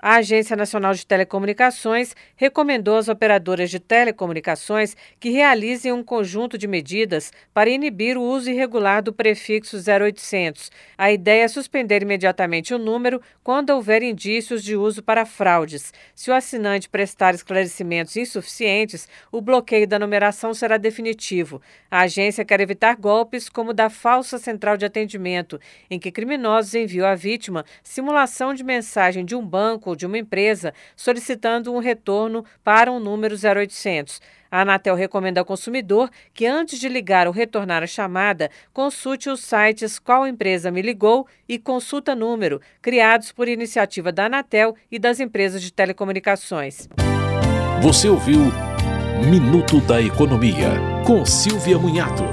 A Agência Nacional de Telecomunicações recomendou às operadoras de telecomunicações que realizem um conjunto de medidas para inibir o uso irregular do prefixo 0800. A ideia é suspender imediatamente o número quando houver indícios de uso para fraudes. Se o assinante prestar esclarecimentos insuficientes, o bloqueio da numeração será definitivo. A agência quer evitar golpes como o da falsa central de atendimento, em que criminosos enviam à vítima simulação de mensagem de um banco de uma empresa solicitando um retorno para um número 0800. A Anatel recomenda ao consumidor que, antes de ligar ou retornar a chamada, consulte os sites Qual Empresa Me Ligou e Consulta Número, criados por iniciativa da Anatel e das empresas de telecomunicações. Você ouviu Minuto da Economia, com Silvia Munhato.